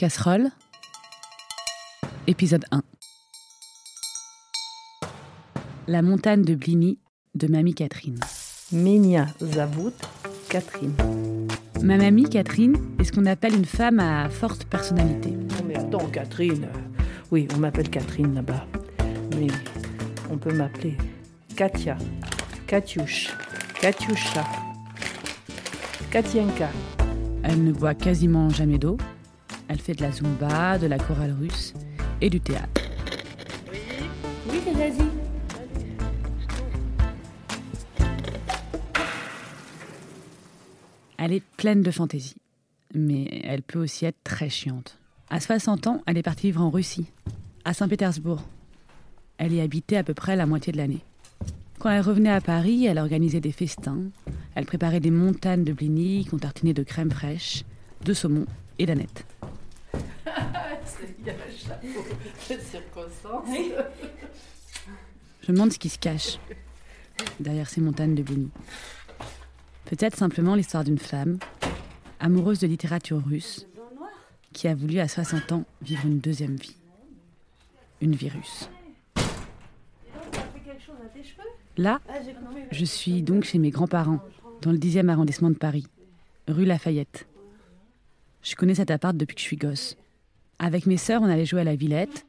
Casserole, épisode 1. La montagne de Bligny de Mamie Catherine. Minia Zavout, Catherine. Ma mamie Catherine est ce qu'on appelle une femme à forte personnalité. Non mais attends, Catherine. Oui, on m'appelle Catherine là-bas. Mais on peut m'appeler Katia, Katyush, Katyusha, Katienka. Elle ne boit quasiment jamais d'eau. Elle fait de la zumba, de la chorale russe et du théâtre. Oui, vas-y. Elle est pleine de fantaisie, mais elle peut aussi être très chiante. À 60 ans, elle est partie vivre en Russie, à Saint-Pétersbourg. Elle y habitait à peu près la moitié de l'année. Quand elle revenait à Paris, elle organisait des festins. Elle préparait des montagnes de blinis qu'on tartinait de crème fraîche, de saumon et d'aneth. Je me demande ce qui se cache derrière ces montagnes de blinis. Peut-être simplement l'histoire d'une femme, amoureuse de littérature russe, qui a voulu à 60 ans vivre une deuxième vie. Une virus. Là, je suis donc chez mes grands-parents, dans le 10e arrondissement de Paris, rue Lafayette. Je connais cet appart depuis que je suis gosse. Avec mes sœurs, on allait jouer à la Villette.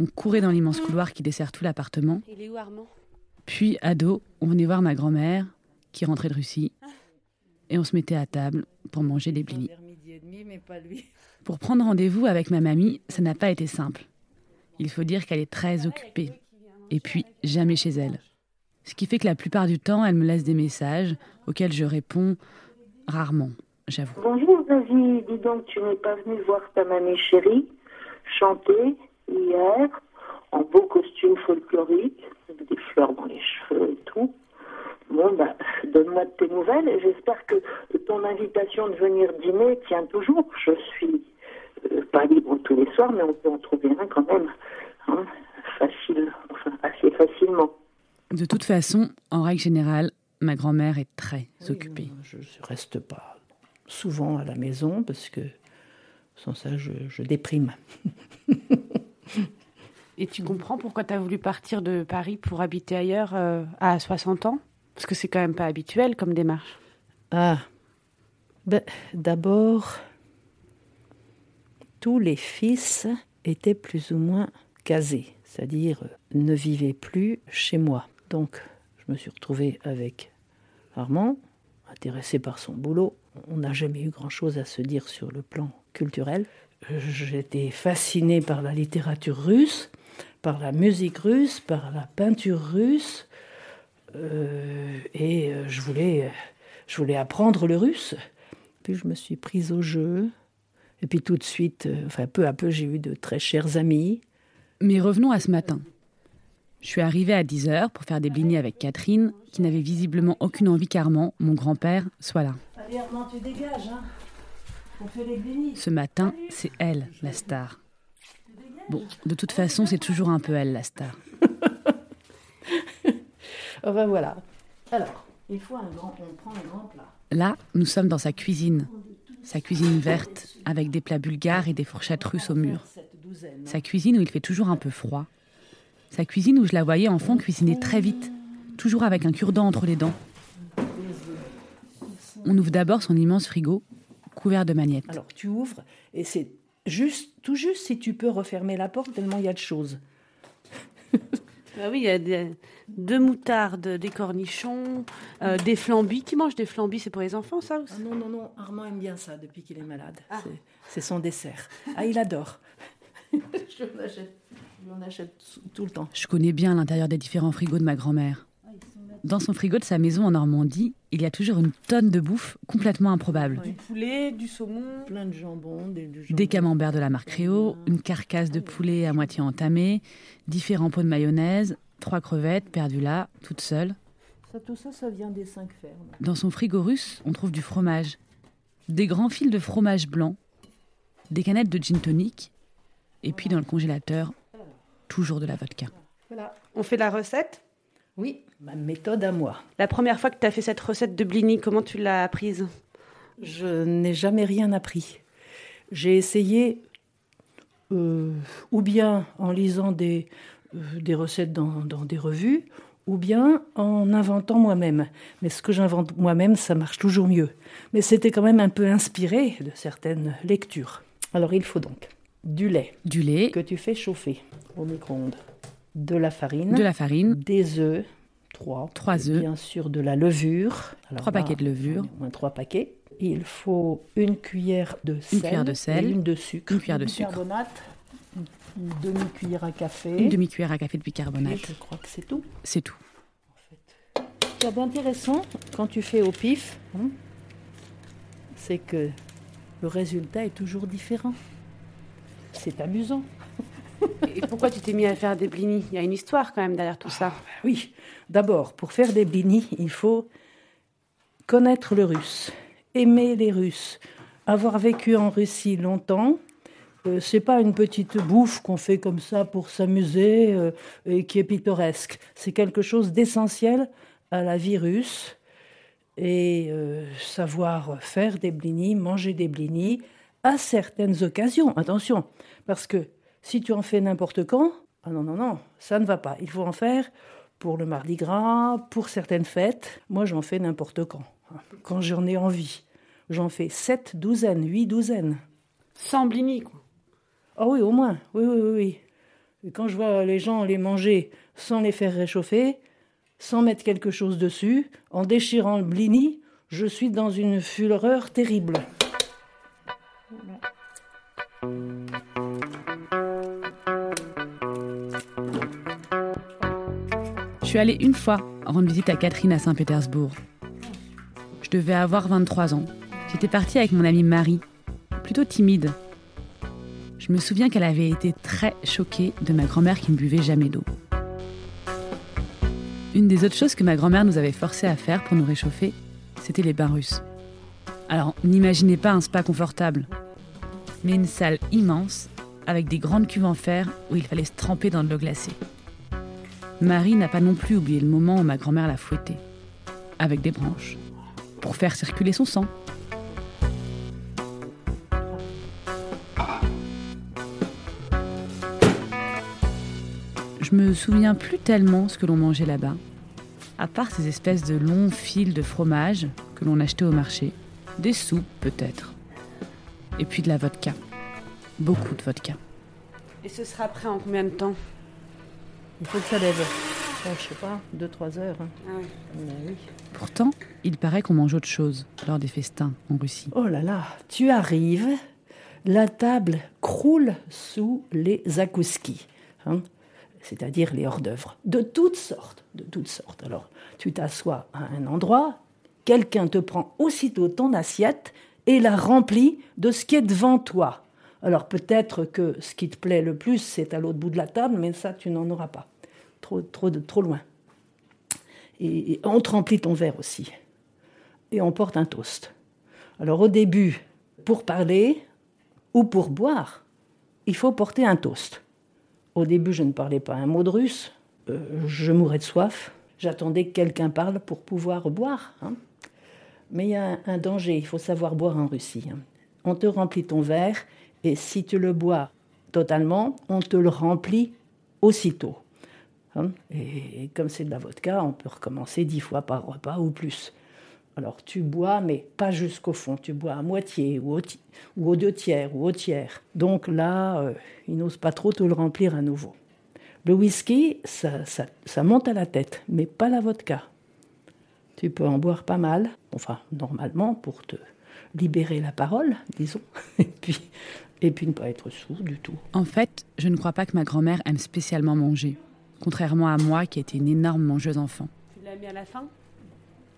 On courait dans l'immense couloir qui dessert tout l'appartement. Il est où Armand? Puis, ado, on venait voir ma grand-mère, qui rentrait de Russie, et on se mettait à table pour manger des blinis. Pour prendre rendez-vous avec ma mamie, ça n'a pas été simple. Il faut dire qu'elle est très occupée, et puis jamais chez elle. Ce qui fait que la plupart du temps, elle me laisse des messages auxquels je réponds rarement, j'avoue. Bonjour Zazie, dis donc tu n'es pas venue voir ta mamie chérie chanter hier en beau costume folklorique, avec des fleurs dans les cheveux et tout. Bon bah donne-moi de tes nouvelles j'espère que ton invitation de venir dîner tient toujours. Je suis euh, pas libre tous les soirs, mais on peut en trouver un quand même. hein, facile, enfin assez facilement. De toute façon, en règle générale, ma grand-mère est très occupée. Je ne reste pas souvent à la maison parce que sans ça, je, je déprime. Et tu comprends pourquoi tu as voulu partir de Paris pour habiter ailleurs euh, à 60 ans? Parce que c'est quand même pas habituel comme démarche. Ah, ben, d'abord, tous les fils étaient plus ou moins casés, c'est-à-dire euh, ne vivaient plus chez moi. Donc, je me suis retrouvée avec Armand, intéressé par son boulot. On n'a jamais eu grand-chose à se dire sur le plan culturel. Euh, J'étais fascinée par la littérature russe, par la musique russe, par la peinture russe, euh, et euh, je voulais, je voulais apprendre le russe. Puis je me suis prise au jeu. Et puis tout de suite, euh, enfin peu à peu, j'ai eu de très chers amis. Mais revenons à ce matin. Je suis arrivée à 10h pour faire des blinis avec Catherine, qui n'avait visiblement aucune envie qu'Armand, mon grand-père, soit là. Tu dégages, hein On fait les bénis. Ce matin, c'est elle, la star. Bon, de toute façon, c'est toujours un peu elle, la star. Enfin voilà. Alors, il faut un grand, on prend un grand plat. Là, nous sommes dans sa cuisine. Sa cuisine verte, avec des plats bulgares et des fourchettes russes au mur. Sa cuisine où il fait toujours un peu froid. Sa cuisine où je la voyais enfant cuisiner très vite, toujours avec un cure-dent entre les dents. On ouvre d'abord son immense frigo, couvert de magnettes. Alors tu ouvres et c'est juste, tout juste si tu peux refermer la porte tellement il y a de choses. Bah oui, il y a des- deux moutardes, des cornichons, euh, des flambis. Qui mange des flambis C'est pour les enfants, ça Ah non, non, non, Armand aime bien ça depuis qu'il est malade. C'est- C'est son dessert. Ah, il adore. je lui en achète, je lui en achète tout le temps. Je connais bien l'intérieur des différents frigos de ma grand-mère. Dans son frigo de sa maison en Normandie, il y a toujours une tonne de bouffe complètement improbable. Du poulet, du saumon. Plein de jambon, des, du jambon. Des camemberts de la marque Réau, une carcasse de poulet à moitié entamée, différents pots de mayonnaise, trois crevettes perdues là, toutes seules. Ça, tout ça, ça vient des cinq fermes. Dans son frigo russe, on trouve du fromage, des grands fils de fromage blanc, des canettes de gin tonic, et puis dans le congélateur, toujours de la vodka. Voilà. On fait la recette Oui, ma méthode à moi. La première fois que tu as fait cette recette de blini, comment tu l'as apprise? Je n'ai jamais rien appris. J'ai essayé euh, ou bien en lisant des, euh, des recettes dans, dans des revues, ou bien en inventant moi-même. Mais ce que j'invente moi-même, ça marche toujours mieux. Mais c'était quand même un peu inspiré de certaines lectures. Alors il faut donc du lait Du lait, que tu fais chauffer au micro-ondes, de la farine, de la farine, des œufs, trois, Trois et œufs. bien sûr de la levure. Alors Trois là, paquets de levure. Au moins trois paquets. Il faut une cuillère de sel, cuillère de sel, et une de sucre, une cuillère de sucre. bicarbonate, une demi-cuillère à café. une demi-cuillère à café de Et bicarbonate. je crois que c'est tout. C'est tout. Ce qui est intéressant quand tu fais au pif, hein, c'est que le résultat est toujours différent. C'est amusant. Et pourquoi tu t'es mis à faire des blinis? Il y a une histoire quand même derrière tout ça. Oui, d'abord, pour faire des blinis, il faut connaître le russe, aimer les Russes, avoir vécu en Russie longtemps. Euh, c'est pas une petite bouffe qu'on fait comme ça pour s'amuser euh, et qui est pittoresque. C'est quelque chose d'essentiel à la vie russe. Et euh, savoir faire des blinis, manger des blinis à certaines occasions. Attention, parce que si tu en fais n'importe quand, ah non, non, non, ça ne va pas. Il faut en faire pour le Mardi Gras, pour certaines fêtes. Moi, j'en fais n'importe quand. Quand j'en ai envie. J'en fais sept douzaines, huit douzaines. Sans blini, quoi. Ah oui, au moins. Oui, oui, oui, oui. Et quand je vois les gens les manger sans les faire réchauffer, sans mettre quelque chose dessus, en déchirant le blini, je suis dans une fureur terrible. Suis allée une fois rendre visite à Catherine à Saint-Pétersbourg. Je devais avoir 23 ans. J'étais partie avec mon amie Marie, plutôt timide. Je me souviens qu'elle avait été très choquée de ma grand-mère qui ne buvait jamais d'eau. Une des autres choses que ma grand-mère nous avait forcé à faire pour nous réchauffer, c'était les bains russes. Alors, n'imaginez pas un spa confortable, mais une salle immense avec des grandes cuves en fer où il fallait se tremper dans de l'eau glacée. Marie n'a pas non plus oublié le moment où ma grand-mère l'a fouetté, avec des branches, pour faire circuler son sang. Je me souviens plus tellement ce que l'on mangeait là-bas, à part ces espèces de longs fils de fromage que l'on achetait au marché, des soupes peut-être, et puis de la vodka, beaucoup de vodka. Et ce sera prêt en combien de temps? Il faut que ça lève. Oh, je sais pas, 2-3 heures. hein. Ah ouais. Mais oui. Pourtant, il paraît qu'on mange autre chose lors des festins en Russie. Oh là là, tu arrives, la table croule sous les zakouskis, hein, c'est-à-dire les hors-d'œuvre, de toutes sortes, de toutes sortes. Alors, tu t'assois à un endroit, quelqu'un te prend aussitôt ton assiette et la remplit de ce qui est devant toi. Alors peut-être que ce qui te plaît le plus, c'est à l'autre bout de la table, mais ça, tu n'en auras pas. Trop, trop, de, trop loin. Et, on te remplit ton verre aussi. Et on porte un toast. Alors au début, pour parler ou pour boire, il faut porter un toast. Au début, je ne parlais pas un mot de russe. Euh, je mourais de soif. J'attendais que quelqu'un parle pour pouvoir boire. hein. Mais il y a un, un danger, il faut savoir boire en Russie. hein. On te remplit ton verre et si tu le bois totalement, on te le remplit aussitôt. hein. Et, comme c'est de la vodka, on peut recommencer dix fois par repas ou plus. Alors tu bois, mais pas jusqu'au fond. Tu bois à moitié ou, au deux tiers ou au tiers. Donc là, euh, il n'ose pas trop te le remplir à nouveau. Le whisky, ça, ça, ça monte à la tête, mais pas la vodka. Tu peux en boire pas mal, enfin normalement pour te libérer la parole, disons, et puis, et puis ne pas être sourd du tout. En fait, je ne crois pas que ma grand-mère aime spécialement manger, contrairement à moi qui étais une énorme mangeuse enfant. Tu l'as mis à la fin?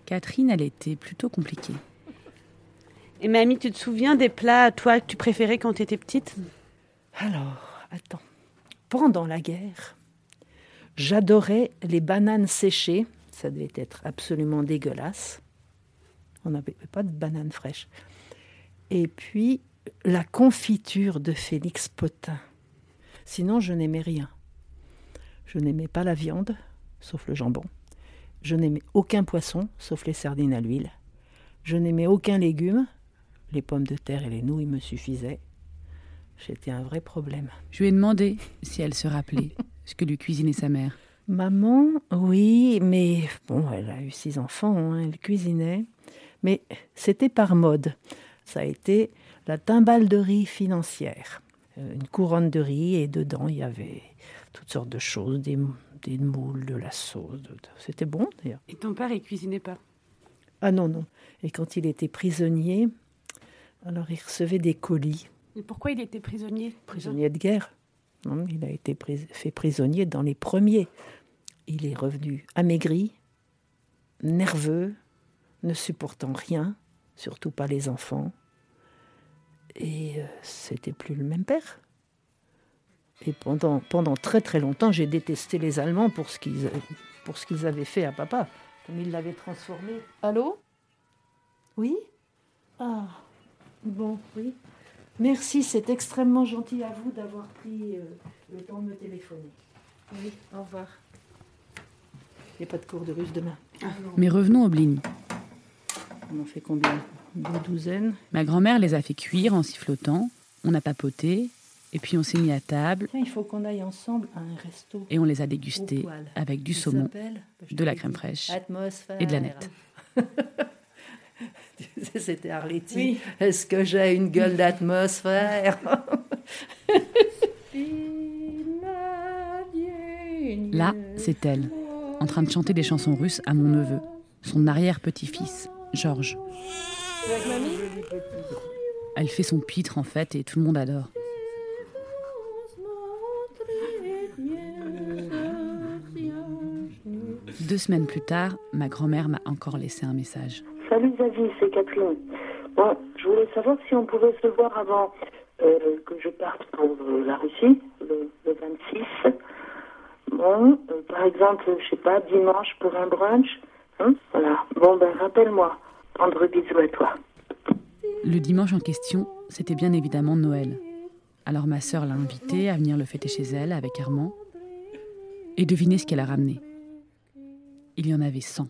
Catherine, elle était plutôt compliquée. Et mamie, tu te souviens des plats, toi, que tu préférais quand tu étais petite? Alors, attends. Pendant la guerre, j'adorais les bananes séchées. Ça devait être absolument dégueulasse. On n'avait pas de bananes fraîches. Et puis, la confiture de Félix Potin. Sinon, je n'aimais rien. Je n'aimais pas la viande, sauf le jambon. Je n'aimais aucun poisson, sauf les sardines à l'huile. Je n'aimais aucun légume. Les pommes de terre et les nouilles me suffisaient. j'étais un vrai problème. Je lui ai demandé si elle se rappelait ce que lui cuisinait sa mère. Maman, oui, mais bon, elle a eu six enfants, hein, elle cuisinait, mais c'était par mode. Ça a été la timbale de riz financière. Euh, une couronne de riz et dedans il y avait toutes sortes de choses, des, des moules, de la sauce. de- C'était bon d'ailleurs. Et ton père, il cuisinait pas? Ah non, non. Et quand il était prisonnier, alors il recevait des colis. Et pourquoi il était prisonnier Prisonnier de guerre. Non, il a été pris- fait prisonnier dans les premiers. Il est revenu amaigri, nerveux, ne supportant rien, surtout pas les enfants. Et euh, c'était plus le même père. Et pendant, pendant très très longtemps, j'ai détesté les Allemands pour ce qu'ils pour ce qu'ils avaient fait à papa, comme ils l'avaient transformé. Allô? Oui? Ah, bon, oui. Merci, c'est extrêmement gentil à vous d'avoir pris euh, le temps de me téléphoner. Oui, au revoir. Il n'y a pas de cours de russe demain. Mais revenons au blini. On en fait combien? Ma grand-mère les a fait cuire en sifflotant, on a papoté, et puis on s'est mis à table Tiens, il faut qu'on aille ensemble à un resto. et on les a dégustés avec du saumon je de la crème fraîche Atmosphère. et de la nette. C'était Arletty. Oui. Est-ce que j'ai une gueule d'atmosphère? Là, c'est elle, en train de chanter des chansons russes à mon neveu, son arrière-petit-fils, Georges. Elle fait son pitre en fait et tout le monde adore. Deux semaines plus tard, ma grand-mère m'a encore laissé un message. Salut Zazie, c'est Catherine. Bon, je voulais savoir si on pouvait se voir avant euh, que je parte pour euh, la Russie, le, le 26. Bon, euh, par exemple, je sais pas, dimanche pour un brunch. Hein voilà. Bon, ben rappelle-moi. Toi. Le dimanche en question, c'était bien évidemment Noël. Alors ma sœur l'a invitée à venir le fêter chez elle avec Armand. Et devinez ce qu'elle a ramené. Il y en avait 100.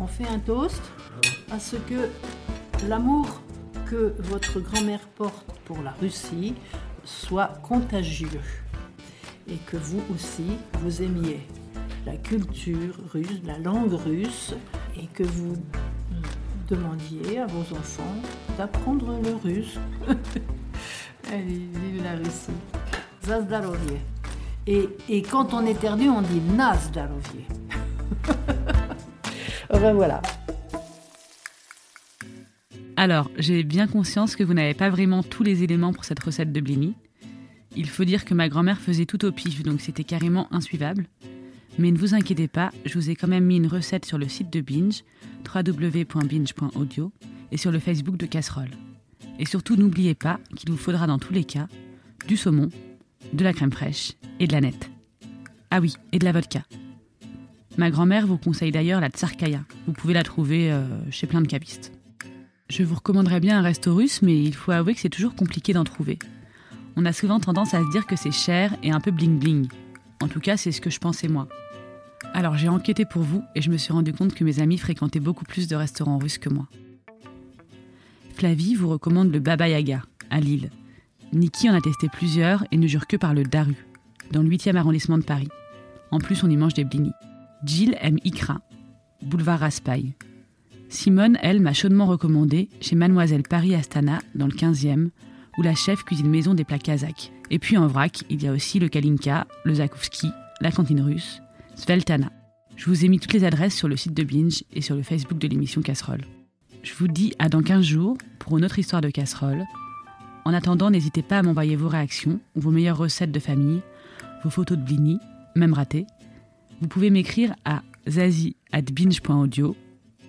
On fait un toast à ce que l'amour que votre grand-mère porte pour la Russie soit contagieux et que vous aussi vous aimiez la culture russe, la langue russe et que vous demandiez à vos enfants d'apprendre le russe. Allez, vive la Russie. Zazdarovie. Et, et quand on éternue, on dit Nazdarovie. Enfin voilà. Alors, j'ai bien conscience que vous n'avez pas vraiment tous les éléments pour cette recette de blini. Il faut dire que ma grand-mère faisait tout au pif, donc c'était carrément insuivable. Mais ne vous inquiétez pas, je vous ai quand même mis une recette sur le site de Binge, www.binge.audio, et sur le Facebook de Casserole. Et surtout, n'oubliez pas qu'il vous faudra dans tous les cas du saumon, de la crème fraîche et de la nette. Ah oui, et de la vodka. Ma grand-mère vous conseille d'ailleurs la tsarkaya. Vous pouvez la trouver euh, chez plein de capistes. Je vous recommanderais bien un resto russe, mais il faut avouer que c'est toujours compliqué d'en trouver. On a souvent tendance à se dire que c'est cher et un peu bling-bling. En tout cas, c'est ce que je pensais moi. Alors j'ai enquêté pour vous et je me suis rendu compte que mes amis fréquentaient beaucoup plus de restaurants russes que moi. Flavie vous recommande le Baba Yaga, à Lille. Niki en a testé plusieurs et ne jure que par le Daru, dans le 8e arrondissement de Paris. En plus, on y mange des blinis. Jill aime Ikra, boulevard Raspail. Simone, elle, m'a chaudement recommandé chez Mademoiselle Paris Astana, dans le 15e, où la chef cuisine maison des plats kazakhs. Et puis en vrac, il y a aussi le Kalinka, le Zakowski, la cantine russe, Sveltana. Je vous ai mis toutes les adresses sur le site de Binge et sur le Facebook de l'émission Casserole. Je vous dis à dans 15 jours pour une autre histoire de casserole. En attendant, n'hésitez pas à m'envoyer vos réactions, vos meilleures recettes de famille, vos photos de blini, même ratées. Vous pouvez m'écrire à zazie.binge.audio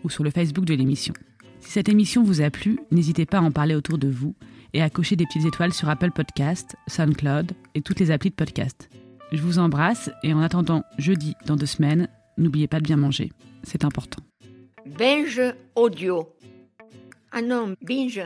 ou sur le Facebook de l'émission. Si cette émission vous a plu, n'hésitez pas à en parler autour de vous et à cocher des petites étoiles sur Apple Podcast, SoundCloud et toutes les applis de podcast. Je vous embrasse et en attendant jeudi dans deux semaines, n'oubliez pas de bien manger. C'est important. Binge audio. Ah non, binge